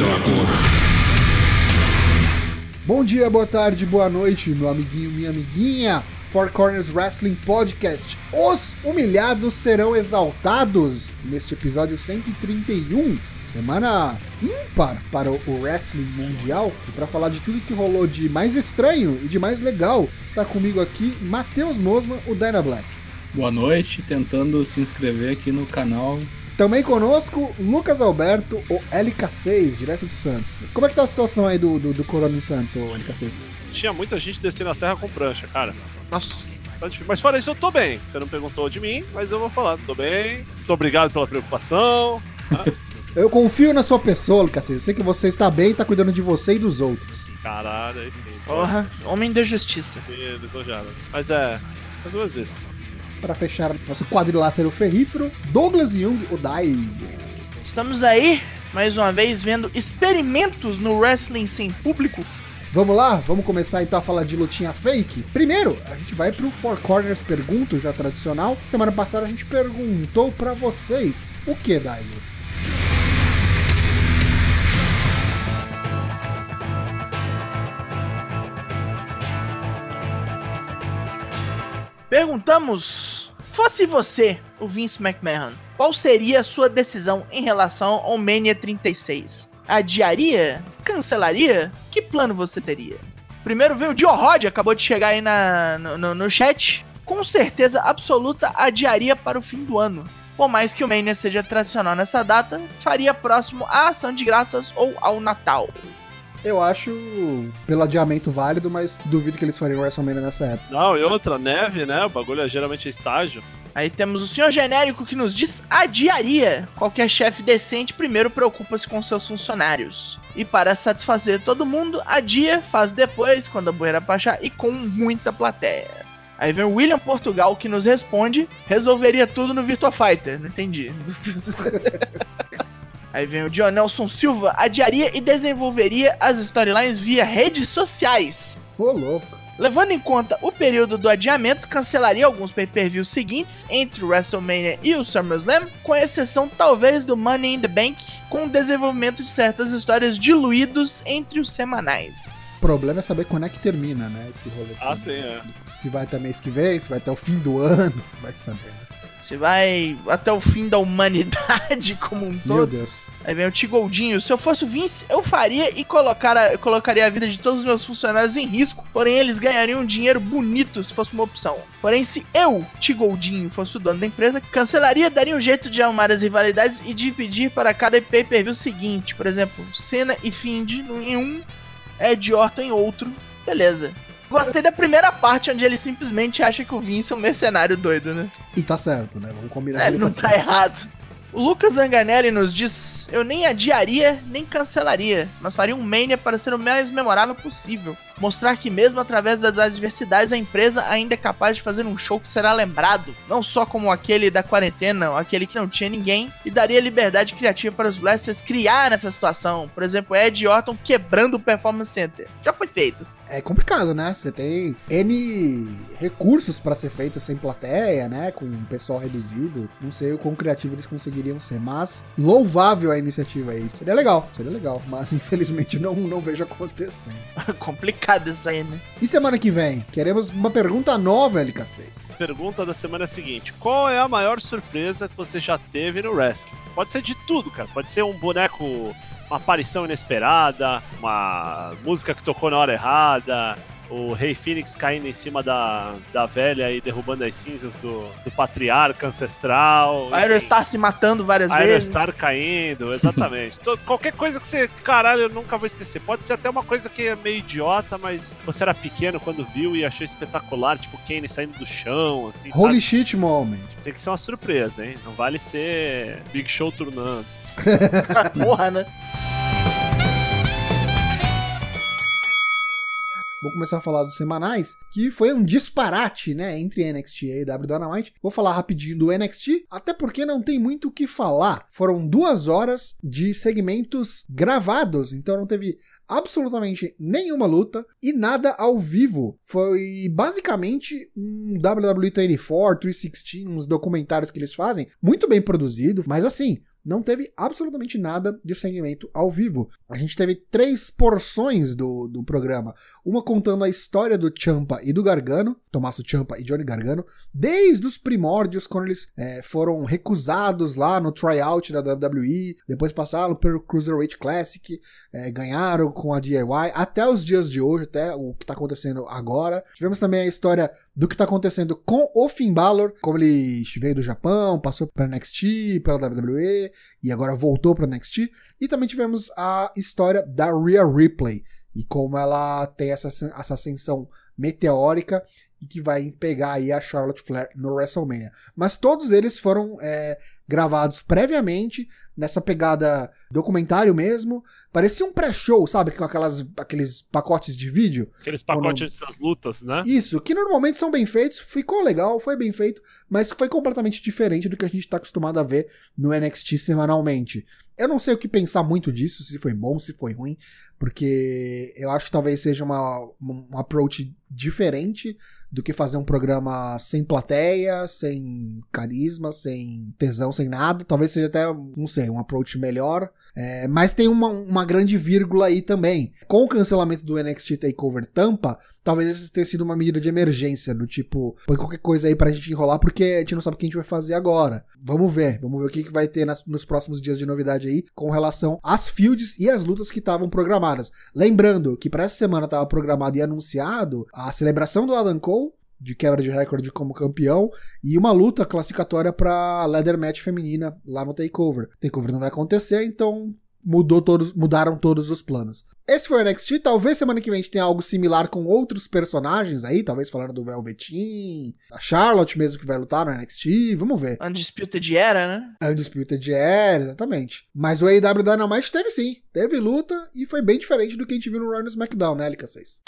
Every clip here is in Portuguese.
Dark Order. Bom dia, boa tarde, boa noite, meu amiguinho, minha amiguinha. Four Corners Wrestling Podcast. Os humilhados serão exaltados neste episódio 131, semana ímpar para o wrestling mundial. E para falar de tudo que rolou de mais estranho e de mais legal, está comigo aqui Matheus Mosman, o Dyna Black. Boa noite, tentando se inscrever aqui no canal. Também conosco, Lucas Alberto, o LK6, direto de Santos. Como é que tá a situação aí do, do, do Corona em Santos, o LK6? Tinha muita gente descendo a serra com prancha, cara. Nossa. Tá difícil. Mas fora isso, eu tô bem. Você não perguntou de mim, mas eu vou falar. Tô bem. Muito obrigado pela preocupação. Eu confio na sua pessoa, LK6. Eu sei que você está bem e tá cuidando de você e dos outros. Caralho, aí sim. Porra, homem da justiça. Que Lisonjeado. Mas é, mais ou menos isso. Para fechar nosso quadrilátero ferrífero, Douglas Jung, o Daigo. Estamos aí, mais uma vez, vendo experimentos no wrestling sem público. Vamos lá? Vamos começar então a falar de lutinha fake? Primeiro, a gente vai pro Four Corners Pergunto, já tradicional. Semana passada a gente perguntou para vocês o que, Daigo? Perguntamos: fosse você, o Vince McMahon, qual seria a sua decisão em relação ao Mania 36? Adiaria? Cancelaria? Que plano você teria? Primeiro veio o Joe Rod, acabou de chegar aí na, no, no, no chat. Com certeza absoluta, adiaria para o fim do ano. Por mais que o Mania seja tradicional nessa data, faria próximo à ação de graças ou ao Natal. Eu acho pelo adiamento válido, mas duvido que eles fariam WrestleMania nessa época. Não, e outra, neve, né? O bagulho é geralmente estágio. Aí temos o senhor genérico que nos diz adiaria. Qualquer chefe decente primeiro preocupa-se com seus funcionários. E para satisfazer todo mundo, adia, faz depois, quando a poeira baixar e com muita plateia. Aí vem o William Portugal que nos responde: resolveria tudo no Virtua Fighter. Não entendi. Aí vem o John Nelson Silva, adiaria e desenvolveria as storylines via redes sociais. Ô, louco. Levando em conta o período do adiamento, cancelaria alguns pay-per-views seguintes entre o WrestleMania e o SummerSlam, com exceção talvez do Money in the Bank, com o desenvolvimento de certas histórias diluídos entre os semanais. O problema é saber quando é que termina, né? Esse rolê. Ah, sim, é. Se vai até mês que vem, se vai até o fim do ano, vai saber, né? Você vai até o fim da humanidade como um Meu todo. Deus. Aí vem o Tigoldinho. Se eu fosse o Vince, eu faria e colocar a- colocaria a vida de todos os meus funcionários em risco. Porém, eles ganhariam um dinheiro bonito se fosse uma opção. Porém, se eu, Tigoldinho, fosse o dono da empresa, cancelaria, daria um jeito de arrumar as rivalidades e dividir para cada pay-per-view seguinte. Por exemplo, Senna e Find em um, Ed Orton em outro. Beleza. Gostei da primeira parte, onde ele simplesmente acha que o Vince é um mercenário doido, né? E tá certo, né? Vamos combinar É, ele não tá tá errado. O Lucas Zanganelli nos diz: Eu nem adiaria, nem cancelaria, mas faria um Mania para ser o mais memorável possível. Mostrar que, mesmo através das adversidades, a empresa ainda é capaz de fazer um show que será lembrado, não só como aquele da quarentena, aquele que não tinha ninguém, e daria liberdade criativa para os wrestlers criar nessa situação. Por exemplo, Ed Orton quebrando o Performance Center. Já foi feito. É complicado, né? Você tem N recursos pra ser feito sem plateia, né? Com um pessoal reduzido. Não sei o quão criativo eles conseguiriam ser, mas louvável a iniciativa aí. Seria legal, seria legal. Mas infelizmente não, não vejo acontecendo. Complicado isso aí, né? E semana que vem? Queremos uma pergunta nova, LK6. Pergunta da semana seguinte: Qual é a maior surpresa que você já teve no wrestling? Pode ser de tudo, cara. Pode ser um boneco, uma aparição inesperada, uma música que tocou na hora errada, o Rei Phoenix caindo em cima da, da velha e derrubando as cinzas do, do patriarca ancestral. O Aerostar se matando várias vezes. Aerostar caindo, exatamente. Todo- qualquer coisa que você. Caralho, eu nunca vou esquecer. Pode ser até uma coisa que é meio idiota, mas você era pequeno quando viu e achou espetacular, tipo Kane saindo do chão, assim. sabe? Holy shit moment. Tem que ser uma surpresa, hein? Não vale ser Big Show turnando. Porra, né? Vou começar a falar dos semanais, que foi um disparate, né, entre NXT e AEW Dynamite. Vou falar rapidinho do NXT, até porque não tem muito o que falar. Foram duas horas de segmentos gravados, então não teve absolutamente nenhuma luta e nada ao vivo. Foi basicamente um WWE 24, 316, uns documentários que eles fazem, muito bem produzido, mas assim, não teve absolutamente nada de segmento ao vivo. A gente teve três porções do, do programa. Uma contando a história do Champa e do Gargano, Tommaso Champa e Johnny Gargano, desde os primórdios, quando eles é, foram recusados lá no tryout da WWE, depois passaram pelo Cruiserweight Classic, é, ganharam com a DIY, até os dias de hoje, até o que está acontecendo agora. Tivemos também a história do que está acontecendo com o Finn Balor, como ele veio do Japão, passou para NXT, pela WWE, e agora voltou para NXT. E também tivemos a história da Rhea Ripley e como ela tem essa, essa ascensão meteórica e que vai pegar aí a Charlotte Flair no WrestleMania. Mas todos eles foram é, gravados previamente, nessa pegada documentário mesmo. Parecia um pré-show, sabe? Com aquelas, aqueles pacotes de vídeo. Aqueles pacotes das lutas, né? Isso, que normalmente são bem feitos. Ficou legal, foi bem feito, mas foi completamente diferente do que a gente está acostumado a ver no NXT semanalmente. Eu não sei o que pensar muito disso, se foi bom, se foi ruim, porque eu acho que talvez seja uma, um approach diferente do que fazer um programa sem plateia, sem carisma, sem tesão, sem nada. Talvez seja até, não sei, um approach melhor. É, mas tem uma, uma grande vírgula aí também. Com o cancelamento do NXT Takeover Tampa, talvez isso tenha sido uma medida de emergência, do tipo, põe qualquer coisa aí pra gente enrolar, porque a gente não sabe o que a gente vai fazer agora. Vamos ver, vamos ver o que, que vai ter nas, nos próximos dias de novidade aí com relação às fields e às lutas que estavam programadas. Lembrando que para essa semana estava programado e anunciado a celebração do Adam Cole, de quebra de recorde como campeão, e uma luta classificatória para Leather Match feminina lá no Takeover. Takeover não vai acontecer, então mudou todos, mudaram todos os planos. Esse foi o NXT, talvez semana que vem a gente tenha algo similar com outros personagens aí, talvez falando do Velveteen, a Charlotte mesmo que vai lutar no NXT, vamos ver. Undisputed Era, né? Undisputed Era, exatamente. Mas o AEW Dynamite teve sim, teve luta e foi bem diferente do que a gente viu no Raw no SmackDown, né, LK6?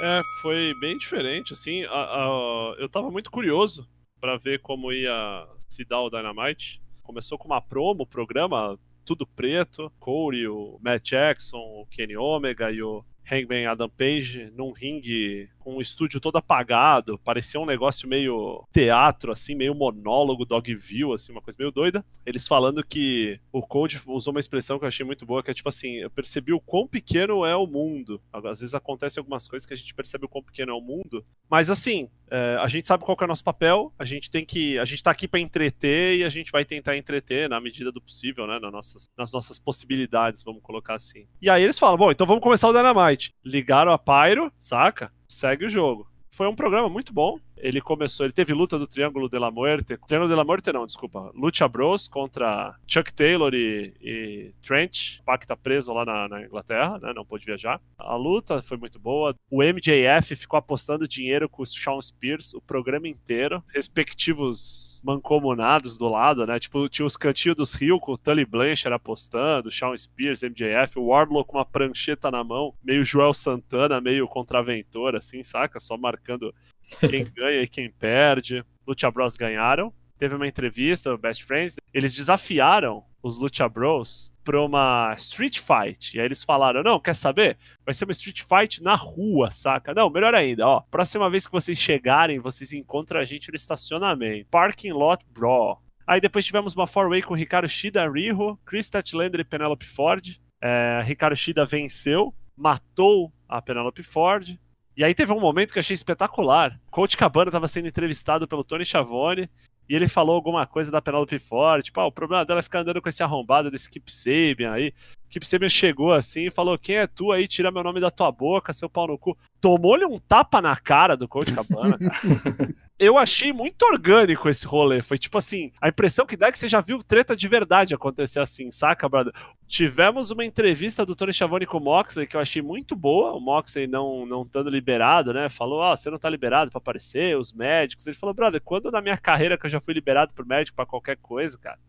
É, foi bem diferente, assim, a, a, eu tava muito curioso para ver como ia se dar o Dynamite. Começou com uma promo, o programa tudo preto, Corey, o Matt Jackson, o Kenny Omega e o Hangman Adam Page num ringue com o estúdio todo apagado, parecia um negócio meio teatro, assim, meio monólogo, Dogville, assim, uma coisa meio doida. Eles falando que o Code usou uma expressão que eu achei muito boa, que é tipo assim, eu percebi o quão pequeno é o mundo. Às vezes acontecem algumas coisas que a gente percebe o quão pequeno é o mundo, mas assim, é, a gente sabe qual é o nosso papel, a gente tem que. A gente tá aqui para entreter e a gente vai tentar entreter na medida do possível, né? Nas nossas, nas nossas possibilidades, vamos colocar assim. E aí eles falam: bom, então vamos começar o Dynamite. Ligaram a Pyro, saca? Segue o jogo. Foi um programa muito bom. Ele começou, ele teve luta do Triângulo de la Muerte. Triângulo de la Muerte não, desculpa. Lucha Bros contra Chuck Taylor e, e Trent. O Pac tá preso lá na, na, Inglaterra, né? Não pôde viajar. A luta foi muito boa. O MJF ficou apostando dinheiro com o Sean Spears o programa inteiro. Respectivos mancomunados do lado, né? Tipo, tinha os cantinhos dos rios com o Tully Blanchard apostando, Sean Spears, MJF, o Wardlow com uma prancheta na mão, meio Joel Santana, meio contraventor, assim, saca? Só marcando quem ganha e quem perde. Lucha Bros ganharam. Teve uma entrevista, Best Friends. Eles desafiaram os Lucha Bros pra uma Street Fight. E aí eles falaram: não, quer saber? Vai ser uma Street Fight na rua, saca? Não, melhor ainda, ó. Próxima vez que vocês chegarem, vocês encontram a gente no estacionamento. Parking Lot Brawl. Aí depois tivemos uma four-way com Ricardo Shida, Riho, Chris Tatlander e Penelope Ford. É, Ricardo Shida venceu, matou a Penelope Ford. E aí teve um momento que eu achei espetacular. Coach Cabana estava sendo entrevistado pelo Tony Schiavone e ele falou alguma coisa da Penelope Ford, tipo, ah, o problema dela é ficar andando com esse arrombado desse Kip Sabian aí. Kip Sabian chegou assim e falou, quem é tu aí, tira meu nome da tua boca, seu pau no cu. Tomou-lhe um tapa na cara do Coach Cabana, cara. Eu achei muito orgânico esse rolê, foi tipo assim, a impressão que dá é que você já viu treta de verdade acontecer assim, saca, brother? Tivemos uma entrevista do Tony Schiavone com o Moxley que eu achei muito boa, o Moxley não, não estando liberado, né, falou, ó, oh, você não tá liberado para aparecer, os médicos, ele falou, brother, quando na minha carreira que eu já fui liberado por médico para qualquer coisa, cara.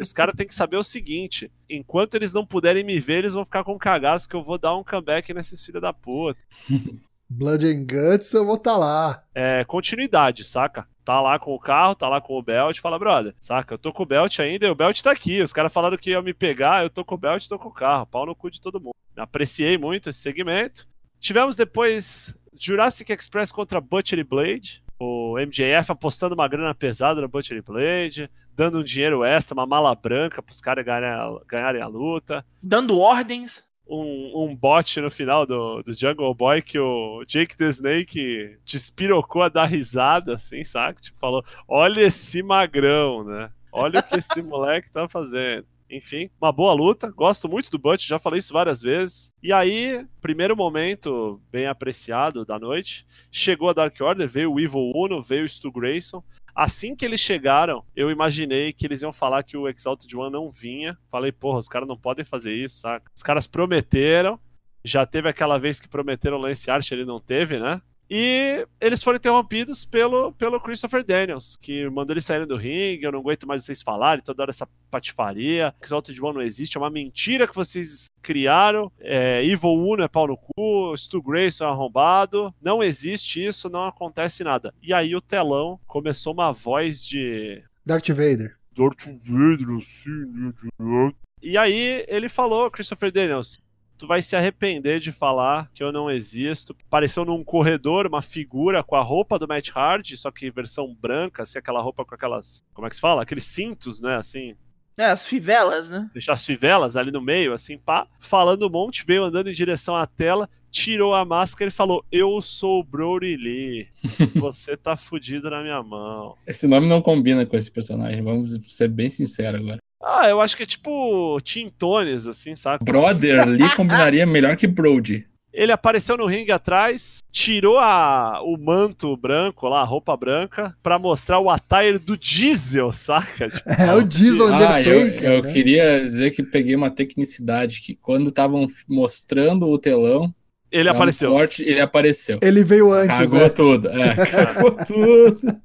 Os caras têm que saber o seguinte: enquanto eles não puderem me ver, eles vão ficar com cagaço que eu vou dar um comeback nesses filhos da puta. Blood and Guts, eu vou estar tá lá. É, continuidade, saca? Tá lá com o carro, tá lá com o belt, fala, brother, saca? Eu tô com o belt ainda e o belt tá aqui. Os caras falaram que iam me pegar, eu tô com o belt e tô com o carro. Pau no cu de todo mundo. Apreciei muito esse segmento. Tivemos depois Jurassic Express contra Butcher e Blade. O MJF apostando uma grana pesada no Butcher Blade, dando um dinheiro extra, uma mala branca pros caras ganharem, ganharem a luta. Dando ordens. Um, um bot no final do, do Jungle Boy que o Jake the Snake despirocou a dar risada, assim, saca? Tipo, falou: olha esse magrão, né? Olha o que esse moleque tá fazendo. Enfim, uma boa luta. Gosto muito do Butch, já falei isso várias vezes. E aí, primeiro momento bem apreciado da noite. Chegou a Dark Order, veio o Evil Uno, veio o Stu Grayson. Assim que eles chegaram, eu imaginei que eles iam falar que o Exalted One não vinha. Falei, porra, os caras não podem fazer isso, saca? Os caras prometeram. Já teve aquela vez que prometeram o Lance Archer, ele não teve, né? E eles foram interrompidos pelo, pelo Christopher Daniels, que mandou eles saírem do ringue. Eu não aguento mais vocês falarem, toda hora essa patifaria. Exalted One não existe, é uma mentira que vocês criaram. É, Evil Uno é pau no cu, Stu Grayson é arrombado. Não existe isso, não acontece nada. E aí o telão começou uma voz de. Darth Vader. Darth Vader, assim. E aí ele falou, Christopher Daniels, tu vai se arrepender de falar que eu não existo. Apareceu num corredor uma figura com a roupa do Matt Hardy, só que versão branca, assim, aquela roupa com aquelas. Como é que se fala? Aqueles cintos, né? Assim. É, as fivelas, né? Deixar as fivelas ali no meio, assim, pá. Falando um monte, veio andando em direção à tela, tirou a máscara e falou: Eu sou o Brody Lee. Você tá fudido na minha mão. Esse nome não combina com esse personagem, vamos ser bem sinceros agora. Ah, eu acho que é tipo Tintones, assim, sabe? Brother Lee combinaria melhor que Brody. Ele apareceu no ringue atrás, tirou a, o manto branco lá, a roupa branca, pra mostrar o attire do Diesel, saca? Tipo, É o Diesel Ah, eu, Undertaker. eu né? queria dizer que peguei uma tecnicidade que quando estavam mostrando o telão, ele um apareceu. corte, ele apareceu. Ele veio antes, Cagou né? tudo. É, cagou tudo.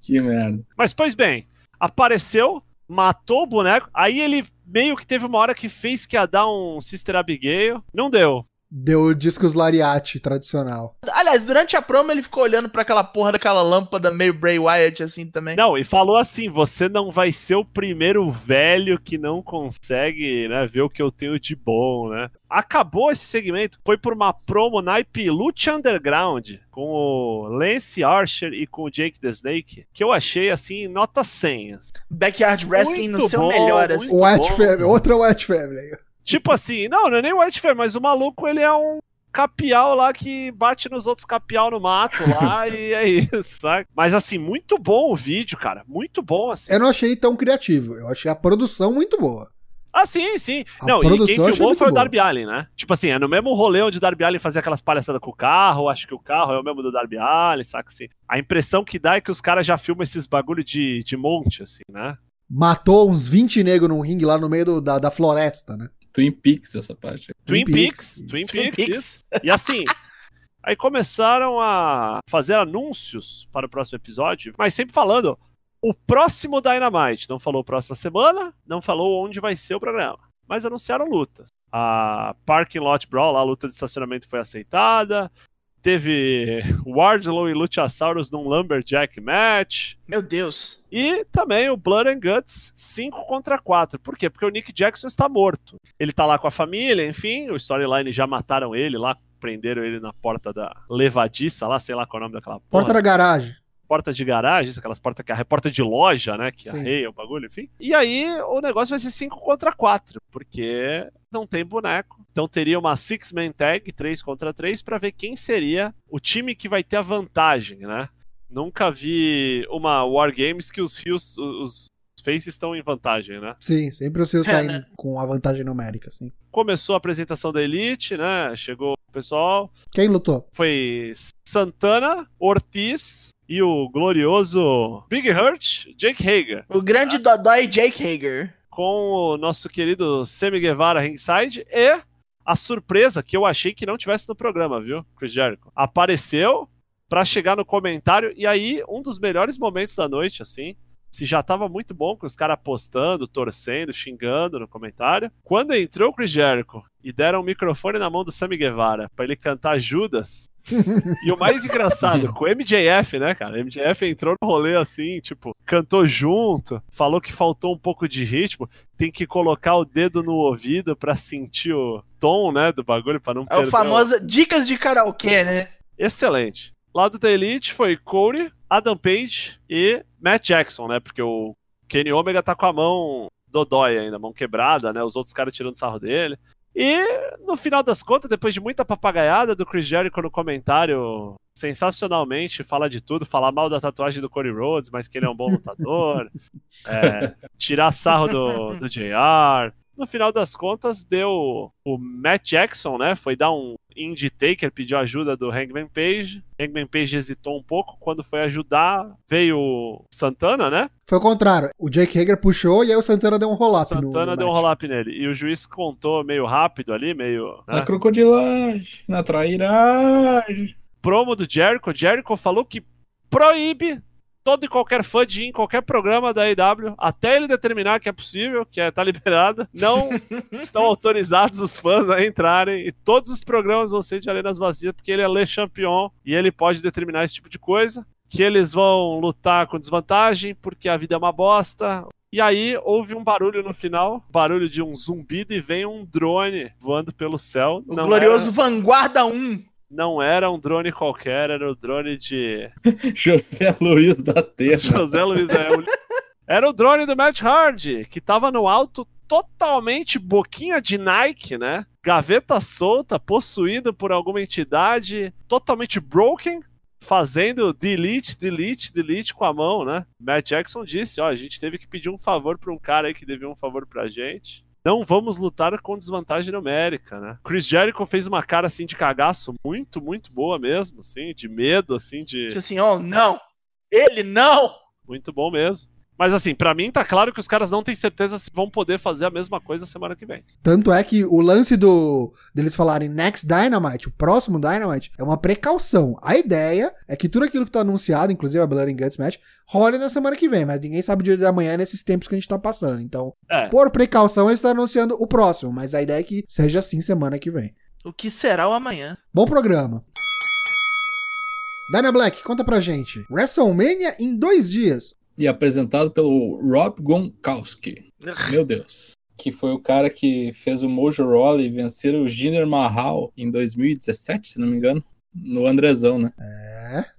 Que merda. Mas, pois bem, apareceu, matou o boneco, aí ele meio que teve uma hora que fez que ia dar um Sister Abigail, não deu. Deu discos Lariat tradicional. Aliás, durante a promo ele ficou olhando pra aquela porra daquela lâmpada meio Bray Wyatt assim também. Não, e falou assim: você não vai ser o primeiro velho que não consegue né, ver o que eu tenho de bom, né? Acabou esse segmento, foi por uma promo naipe Lucha Underground com o Lance Archer e com o Jake the Snake, que eu achei assim, nota 100. assim. Backyard Wrestling no Muito seu bom, melhor, assim. O White. Family, outra White Family. Tipo assim, não, não é nem o White Fair, mas o maluco ele é um capial lá que bate nos outros capial no mato lá e é isso, sabe? Mas assim, muito bom o vídeo, cara, muito bom assim. Eu não achei tão criativo. Eu achei a produção muito boa. Ah, sim, sim. A não, e quem filmou muito foi o. Darby Allin, né? Tipo assim, é no mesmo rolê onde o Darby Allin fazia aquelas palhaçadas com o carro, acho que o carro é o mesmo do Darby Allin, saca assim. A impressão que dá é que os caras já filmam esses bagulho de, de monte, assim, né? Matou uns 20 negros num ringue lá no meio do- da, da floresta, né? Twin Peaks essa parte. Twin, Twin Peaks, Peaks, Twin. Peaks, Twin Peaks. isso. E assim, aí começaram a fazer anúncios para o próximo episódio, mas sempre falando o próximo Dynamite. Não falou próxima semana, não falou onde vai ser o programa, mas anunciaram lutas. A Parking Lot Brawl, lá, a luta de estacionamento foi aceitada. Teve Wardlow e Luchasaurus num Lumberjack match. Meu Deus. E também o Blood and Guts 5 contra 4. Por quê? Porque o Nick Jackson está morto. Ele tá lá com a família, enfim, o storyline já mataram ele lá, prenderam ele na porta da levadiça lá, sei lá qual é o nome daquela porra. Porta da garagem. Porta de garagem, aquelas portas que é porta de loja, né, que Sim. arreia o bagulho, enfim. E aí o negócio vai ser 5 contra 4, porque não tem boneco. Então teria uma six-man tag, 3 contra 3, pra ver quem seria o time que vai ter a vantagem, né? Nunca vi uma War Games que os rios, os faces estão em vantagem, né? Sim, sempre o seu É, saindo né? com a vantagem numérica, sim. Começou a apresentação da Elite, né? Chegou o pessoal, Quem lutou? foi Santana, Ortiz e o glorioso Big Hurt, Jake Hager, O grande Dodói Jake Hager. com o nosso querido Sammy Guevara ringside e a surpresa que eu achei que não tivesse no programa, viu, Chris Jericho? Apareceu pra chegar no comentário e aí um dos melhores momentos da noite, assim. Se já tava muito bom com os caras apostando, torcendo, xingando no comentário. Quando entrou o Chris Jericho e deram o microfone na mão do Sammy Guevara pra ele cantar Judas. e o mais engraçado, com o MJF, né, cara? O MJF entrou no rolê assim, tipo, cantou junto, falou que faltou um pouco de ritmo, tem que colocar o dedo no ouvido pra sentir o tom, né, do bagulho, pra não É perder o famoso Dicas de Karaokê, né? Excelente. Lado da Elite foi Corey, Adam Page e Matt Jackson, né? Porque o Kenny Omega tá com a mão dodói ainda, mão quebrada, né? Os outros caras tirando sarro dele. E no final das contas, depois de muita papagaiada do Chris Jericho no comentário, sensacionalmente fala de tudo, falar mal da tatuagem do Cody Rhodes, mas que ele é um bom lutador, é, tirar sarro do, do JR. No final das contas, deu o Matt Jackson, né? Foi dar um Indie Taker, pediu ajuda do Hangman Page. Hangman Page hesitou um pouco. Quando foi ajudar, veio o Santana, né? Foi o contrário. O Jake Hager puxou e aí o Santana deu um roll-up. Santana deu um roll-up nele. E o juiz contou meio rápido ali, meio. Né? Na crocodilagem, na trairagem. Promo do Jericho. Jericho falou que proíbe todo e qualquer fã de em qualquer programa da AEW, até ele determinar que é possível, que é, tá liberado, não estão autorizados os fãs a entrarem e todos os programas vão ser de arenas vazias, porque ele é Le Champion e ele pode determinar esse tipo de coisa. Que eles vão lutar com desvantagem, porque a vida é uma bosta. E aí houve um barulho no final, barulho de um zumbido e vem um drone voando pelo céu. O glorioso era... Vanguarda 1 não era um drone qualquer, era o drone de. José Luiz da Terra. José Luiz da. Era o drone do Matt Hardy, que tava no alto totalmente boquinha de Nike, né? Gaveta solta, possuído por alguma entidade, totalmente broken, fazendo delete, delete, delete com a mão, né? Matt Jackson disse, ó, a gente teve que pedir um favor para um cara aí que devia um favor pra gente não vamos lutar com desvantagem numérica, né? Chris Jericho fez uma cara assim de cagaço muito, muito boa mesmo, assim, de medo, assim, de. Tipo assim, oh, não! Ele não! Muito bom mesmo. Mas assim, para mim tá claro que os caras não têm certeza se vão poder fazer a mesma coisa semana que vem. Tanto é que o lance do deles falarem Next Dynamite, o próximo Dynamite, é uma precaução. A ideia é que tudo aquilo que tá anunciado, inclusive a Blood and Guts Match, role na semana que vem, mas ninguém sabe o dia da manhã nesses tempos que a gente tá passando. Então, é. por precaução, eles estão anunciando o próximo, mas a ideia é que seja assim semana que vem. O que será o amanhã? Bom programa. Dyna Black, conta pra gente. WrestleMania em dois dias e apresentado pelo Rob Gronkowski. Meu Deus. Que foi o cara que fez o Mojo Rawley vencer o Jinder Mahal em 2017, se não me engano. No Andrezão, né?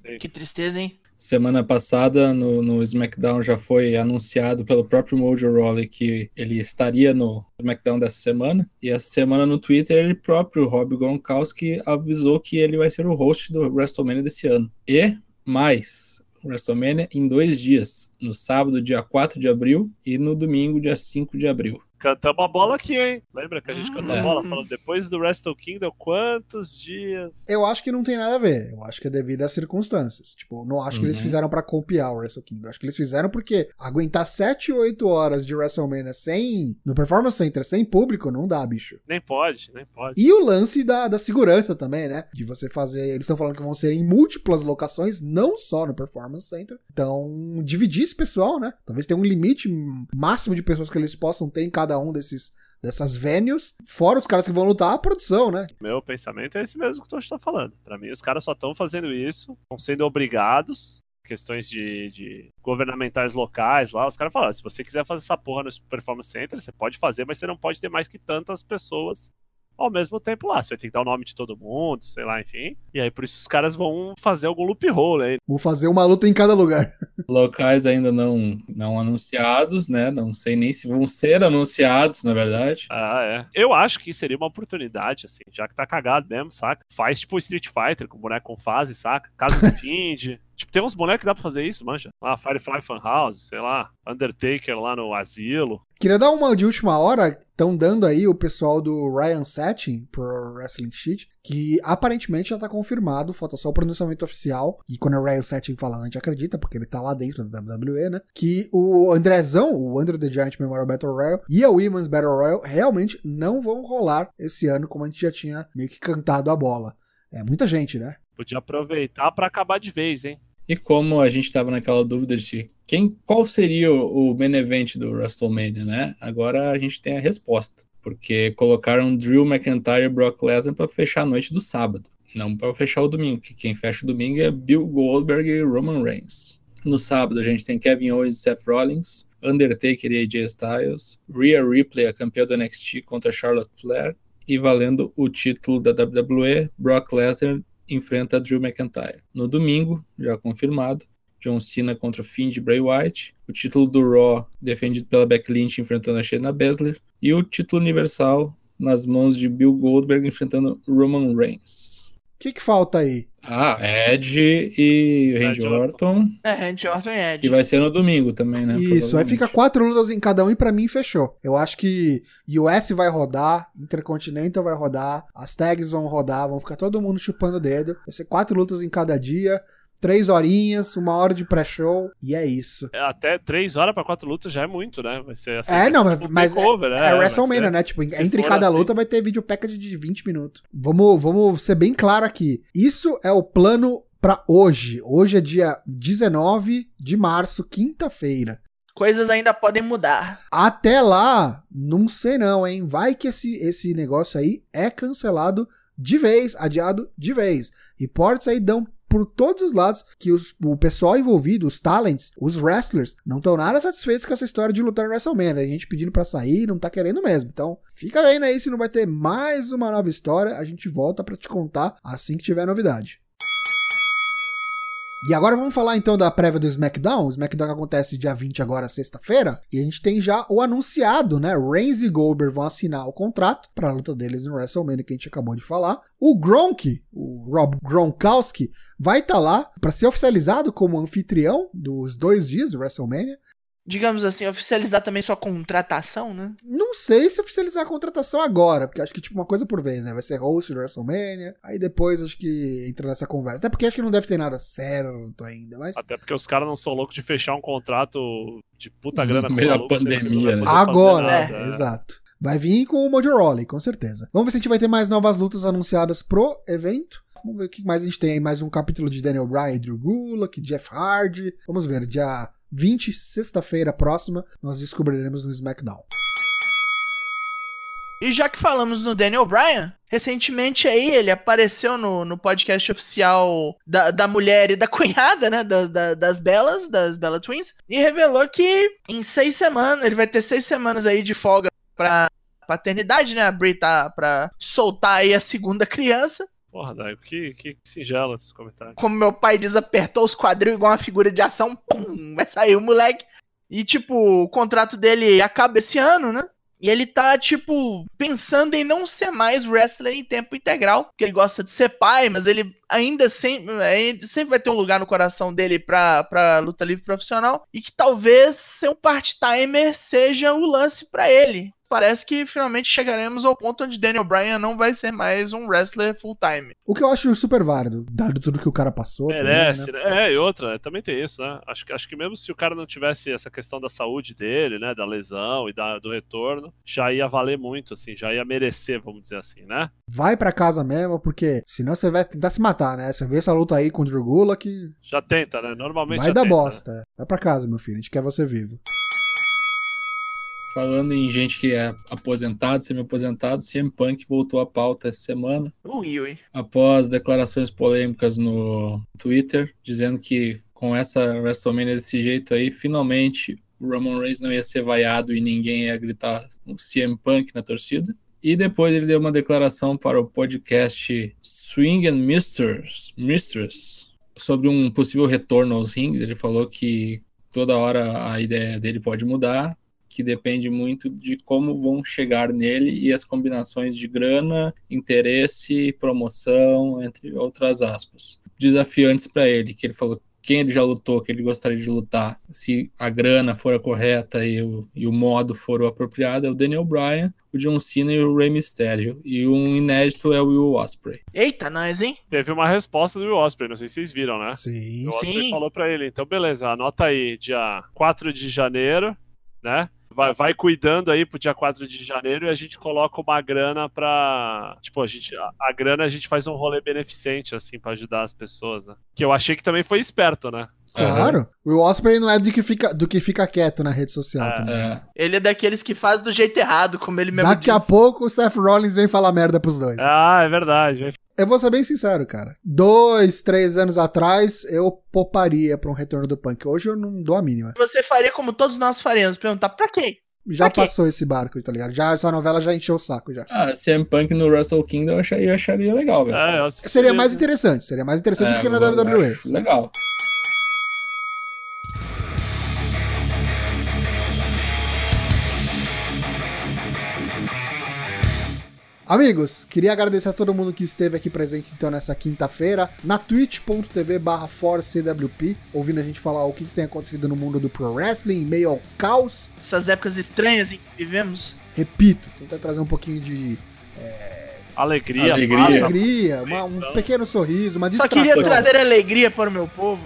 É. Que tristeza, hein? Semana passada, no, no SmackDown, já foi anunciado pelo próprio Mojo Rawley que ele estaria no SmackDown dessa semana. E essa semana no Twitter, ele próprio, Rob Gronkowski, avisou que ele vai ser o host do WrestleMania desse ano. E mais, WrestleMania em dois dias, no sábado, dia 4 de abril, e no domingo, dia 5 de abril. Cantamos a bola aqui, hein? Lembra que a gente cantou a bola falando depois do Wrestle Kingdom, quantos dias? Eu acho que não tem nada a ver. Eu acho que é devido às circunstâncias. Tipo, não acho uhum. que eles uhum. fizeram para copiar o Wrestle Kingdom. acho que eles fizeram porque aguentar 7, 8 horas de WrestleMania sem. no Performance Center, sem público, não dá, bicho. Nem pode, nem pode. E o lance da, da segurança também, né? De você fazer. Eles estão falando que vão ser em múltiplas locações, não só no Performance Center. Então, dividir esse pessoal, né? Talvez tenha um limite máximo de pessoas que eles possam ter em cada cada um desses dessas venues, fora os caras que vão lutar a produção, né? Meu pensamento é esse mesmo que tu está falando. Para mim, os caras só estão fazendo isso, estão sendo obrigados questões de, de, governamentais locais lá, os caras falaram, se você quiser fazer essa porra no Performance Center, você pode fazer, mas você não pode ter mais que tantas pessoas ao mesmo tempo lá. Você vai ter que dar o nome de todo mundo, sei lá, enfim. E aí por isso os caras vão fazer algum loophole aí. Vão fazer uma luta em cada lugar. Locais ainda não, não anunciados, né? Não sei nem se vão ser anunciados, na verdade. Ah, é. Eu acho que seria uma oportunidade, assim, já que tá cagado mesmo, saca? Faz tipo Street Fighter com boneco com fase, saca? Casa do Find. Tipo, tem uns bonecos que dá pra fazer isso, manja. Lá, Firefly Funhouse, sei lá, Undertaker lá no asilo. Queria dar uma de última hora, estão dando aí o pessoal do Ryan Setting pro Wrestling Sheet, que aparentemente já tá confirmado, falta só o pronunciamento oficial, e quando é o Ryan Setting falando, a gente acredita, porque ele tá lá dentro da WWE, né? Que o Andrezão, o Under the Giant Memorial Battle Royale e a Women's Battle Royale realmente não vão rolar esse ano, como a gente já tinha meio que cantado a bola. É muita gente, né? Podia aproveitar para acabar de vez, hein? E como a gente estava naquela dúvida de quem, qual seria o, o main event do WrestleMania, né? Agora a gente tem a resposta, porque colocaram Drew McIntyre e Brock Lesnar para fechar a noite do sábado, não para fechar o domingo, que quem fecha o domingo é Bill Goldberg e Roman Reigns. No sábado a gente tem Kevin Owens e Seth Rollins, Undertaker e AJ Styles, Rhea Ripley, a campeã do NXT contra Charlotte Flair, e valendo o título da WWE, Brock Lesnar enfrenta Drew McIntyre. No domingo, já confirmado, John Cena contra Finn Bray Wyatt. O título do Raw defendido pela Becky Lynch enfrentando a Shayna Baszler. E o título universal nas mãos de Bill Goldberg enfrentando Roman Reigns. O que, que falta aí? Ah, Edge e Randy Orton, É, Randy Orton e Ed. que vai ser no domingo também, né? Isso, aí fica quatro lutas em cada um e pra mim fechou. Eu acho que US vai rodar, Intercontinental vai rodar, as tags vão rodar, vão ficar todo mundo chupando o dedo. Vai ser quatro lutas em cada dia, três horinhas, uma hora de pré-show e é isso. É, Até três horas pra quatro lutas já é muito, né? Vai ser assim. É, não, tipo um mas takeover, é, né? é WrestleMania, né? Tipo, entre cada assim. luta vai ter vídeo package de 20 minutos. Vamos, vamos ser bem claro aqui. Isso é o plano pra hoje. Hoje é dia 19 de março, quinta-feira. Coisas ainda podem mudar. Até lá, não sei não, hein? Vai que esse, esse negócio aí é cancelado de vez, adiado de vez. Reportes aí dão por todos os lados que os- o pessoal envolvido, os talents, os wrestlers, não estão nada satisfeitos com essa história de lutar no WrestleMania. A gente pedindo pra sair, não tá querendo mesmo. Então, fica vendo aí se não vai ter mais uma nova história. A gente volta pra te contar assim que tiver novidade. E agora vamos falar então da prévia do SmackDown. O SmackDown acontece dia 20 agora, sexta-feira. E a gente tem já o anunciado, né? Reigns e Goldberg vão assinar o contrato para a luta deles no WrestleMania que a gente acabou de falar. O Gronk, o Rob Gronkowski, vai estar lá para ser oficializado como anfitrião dos dois dias do WrestleMania. Digamos assim, oficializar também sua contratação, né? Não sei se oficializar a contratação agora, porque acho que tipo uma coisa por vez, né? Vai ser host do WrestleMania. Aí depois acho que entra nessa conversa. Até porque acho que não deve ter nada certo ainda, mas Até porque os caras não são loucos de fechar um contrato de puta No grana com o meio da pandemia, né? Agora, nada, é, exato. Vai vir com o Mojo Rawley, com certeza. Vamos ver se a gente vai ter mais novas lutas anunciadas pro evento. Vamos ver o que mais a gente tem aí. Mais um capítulo de Daniel Bryan Drew Gulak, Jeff Hardy. Vamos ver, dia 20, sexta-feira próxima, nós descobriremos no SmackDown. E já que falamos no Daniel Bryan, recentemente aí ele apareceu no, no podcast oficial da, da mulher e da cunhada, né? Das, da- das Belas, das Bella Twins, e revelou que em seis semanas, ele vai ter seis semanas aí de folga pra paternidade, né? A Brie tá pra soltar aí a segunda criança. Porra, Daigo, que, que singelo esse comentário. Como meu pai diz, apertou os quadril igual uma figura de ação, pum, vai sair o moleque. E, tipo, o contrato dele acaba esse ano, né? E ele tá, tipo, pensando em não ser mais wrestler em tempo integral. Porque ele gosta de ser pai, mas ele ainda sempre, ele sempre vai ter um lugar no coração dele pra, pra luta livre profissional. E que talvez ser um part-timer seja o lance pra ele. Parece que finalmente chegaremos ao ponto onde Daniel Bryan não vai ser mais um wrestler full-time. O que eu acho super válido, dado tudo que o cara passou. também, Merece, né? né? É, e outra, também tem isso, né? Acho, que- acho que mesmo se o cara não tivesse essa questão da saúde dele, né? Da lesão e da, do retorno, já ia valer muito, assim, já ia merecer, vamos dizer assim, né? Vai pra casa mesmo, porque senão você vai tentar se matar, né? Você vê essa luta aí com o Drew Gulak, Já tenta, né? Normalmente vai dar tenta, né? bosta. Vai pra casa, meu filho, a gente quer você vivo. Falando em gente que é aposentado, semi-aposentado, CM Punk voltou à pauta essa semana, Ui, ui. após declarações polêmicas no Twitter, dizendo que com essa WrestleMania desse jeito aí, finalmente o Roman Reigns não ia ser vaiado e ninguém ia gritar o CM Punk na torcida. E depois ele deu uma declaração para o podcast Swing and Mistress, Mistress sobre um possível retorno aos rings. Ele falou que toda hora a ideia dele pode mudar, que depende muito de como vão chegar nele e as combinações de grana, interesse, promoção, entre outras aspas. Desafiantes para ele, que ele falou quem ele já lutou, que ele gostaria de lutar, se a grana for a correta e o, e o modo for o apropriado, é o Daniel Bryan, o John Cena e o Rey Mysterio. E um inédito é o Will Ospreay. Eita, nós, hein? Teve uma resposta do Will Ospreay, não sei se vocês viram, né? Sim. O Osprey Sim. falou pra ele, então beleza, anota aí, dia 4 de janeiro, né? Vai, vai cuidando aí pro dia 4 de janeiro e a gente coloca uma grana pra. Tipo, a gente. A, a grana a gente faz um rolê beneficente, assim, pra ajudar as pessoas, né? Que eu achei que também foi esperto, né? Claro. O Osprey não é do que fica, do que fica quieto na rede social É, também. É, Ele é daqueles que faz do jeito errado, como ele mesmo Daqui a disse. pouco o Seth Rollins vem falar merda pros dois. Ah, é verdade. Eu vou ser bem sincero, cara. Dois, três anos atrás, eu pouparia pra um retorno do Punk. Hoje eu não dou a mínima. Você faria como todos nós faríamos, perguntar pra quê? Já Pra quê? passou esse barco, tá ligado? Já essa novela já encheu o saco já. Ah, CM Punk no Wrestle Kingdom eu acharia, eu acharia legal, velho. É, Seria mais interessante, seria mais interessante do que na É, WWE. Legal. Amigos, queria agradecer a todo mundo que esteve aqui presente então nessa quinta-feira na twitch.tv barra forcewp, ouvindo a gente falar o que, que tem acontecido no mundo do pro wrestling, em meio ao caos. Essas épocas estranhas em que vivemos. Repito, tentar trazer um pouquinho de Alegria, Alegria. paz, alegria, uma- um Então. pequeno sorriso, uma Só distração. queria trazer alegria para o meu povo.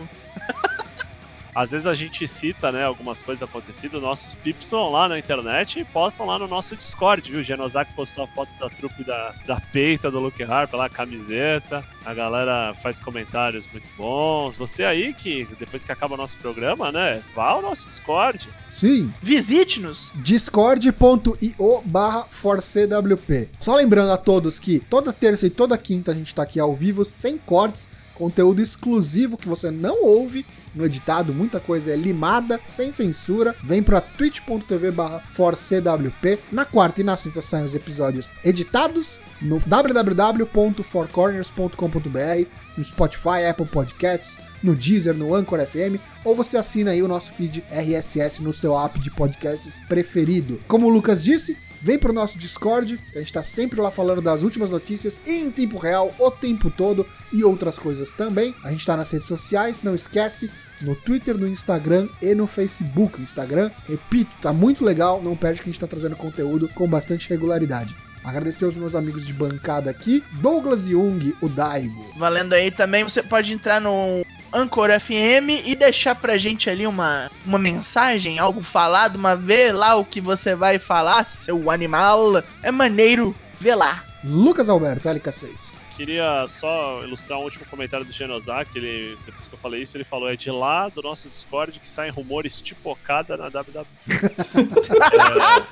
Às vezes a gente cita, né, algumas coisas acontecidas, nossos pips vão lá na internet e postam lá no nosso Discord, viu? O Genosaki postou a foto da trupe da, da peita do Luke Harper lá, a camiseta. A galera faz comentários muito bons. Você aí que, depois que acaba o nosso programa, né, vá ao nosso Discord. Sim, Visite-nos. discord.io barra forcewp. Só lembrando a todos que toda terça e toda quinta a gente tá aqui ao vivo, sem cortes, conteúdo exclusivo que você não ouve no editado, muita coisa é limada, sem censura. Vem pra twitch.tv barra forcewp. Na quarta e na sexta saem os episódios editados no www.fourcorners.com.br, no Spotify, Apple Podcasts, no Deezer, no Anchor FM, ou você assina aí o nosso feed RSS no seu app de podcasts preferido. Como o Lucas disse, Vem pro nosso Discord, a gente tá sempre lá falando das últimas notícias em tempo real, o tempo todo e outras coisas também. A gente tá nas redes sociais, não esquece, no Twitter, no Instagram e no Facebook. Instagram, repito, tá muito legal, não perde que a gente tá trazendo conteúdo com bastante regularidade. Agradecer aos meus amigos de bancada aqui, Douglas Jung, o Daigo. Valendo aí também, você pode entrar no Anchor FM e deixar pra gente ali uma, uma mensagem, algo falado, uma vê lá o que você vai falar, seu animal. É maneiro ver lá. Lucas Alberto, LK6. Queria só ilustrar um último comentário do Genosaki. Ele, depois que eu falei isso, ele falou: é de lá do nosso Discord que saem rumores tipocada na WWE.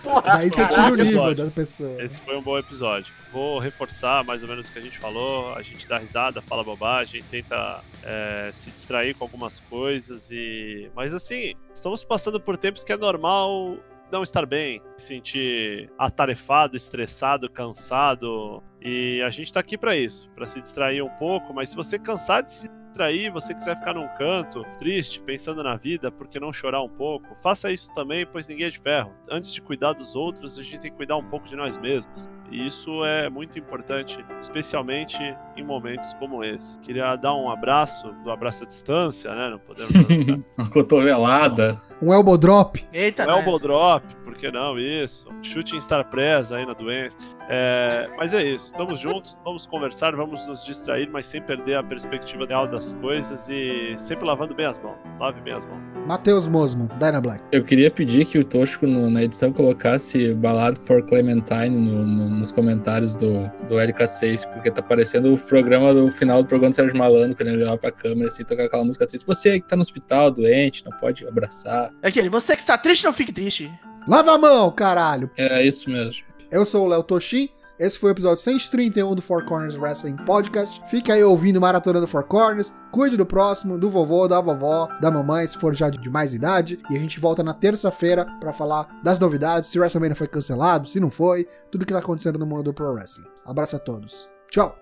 Porra, Daí você tira o nível Episódio. da pessoa. Esse foi um bom episódio. Vou reforçar mais ou menos o que a gente falou. A gente dá risada, fala bobagem, tenta é, se distrair com algumas coisas e. Mas assim, estamos passando por tempos que é normal não estar bem, se sentir atarefado, estressado, cansado. E a gente tá aqui pra isso, pra se distrair um pouco, mas se você cansar de se distrair, você quiser ficar num canto, triste, pensando na vida, por que não chorar um pouco? Faça isso também, pois ninguém é de ferro. Antes de cuidar dos outros, a gente tem que cuidar um pouco de nós mesmos. E isso é muito importante, especialmente em momentos como esse. Queria dar um abraço, do abraço à distância, né? Não podemos. Uma cotovelada. Um elbow drop. Eita, Um né? elbow drop, por que não? Isso. Chute em star presa aí na doença. É, mas é isso. Estamos juntos, vamos conversar, vamos nos distrair, mas sem perder a perspectiva real das coisas e sempre lavando bem as mãos. Lave bem as mãos. Matheus Mosman, Dyna Black. Eu queria pedir que o Tosco no- na edição colocasse Ballad for Clementine no- no- nos comentários do, do LK6, porque tá parecendo o programa do final do programa do Sérgio Malandro, quando ele olhava pra câmera assim, tocar aquela música triste. Você que tá no hospital, doente, não pode abraçar. Aquele, você que está triste, não fique triste. Lava a mão, caralho. É isso mesmo. Eu sou o Léo Toshin. Esse foi o episódio 131 do Four Corners Wrestling Podcast. Fica aí ouvindo Maratona do Four Corners. Cuide do próximo, do vovô, da vovó, da mamãe, se for já de mais idade. E a gente volta na terça-feira para falar das novidades, se o WrestleMania foi cancelado, se não foi, tudo que tá acontecendo no mundo do Pro Wrestling. Abraço a todos. Tchau!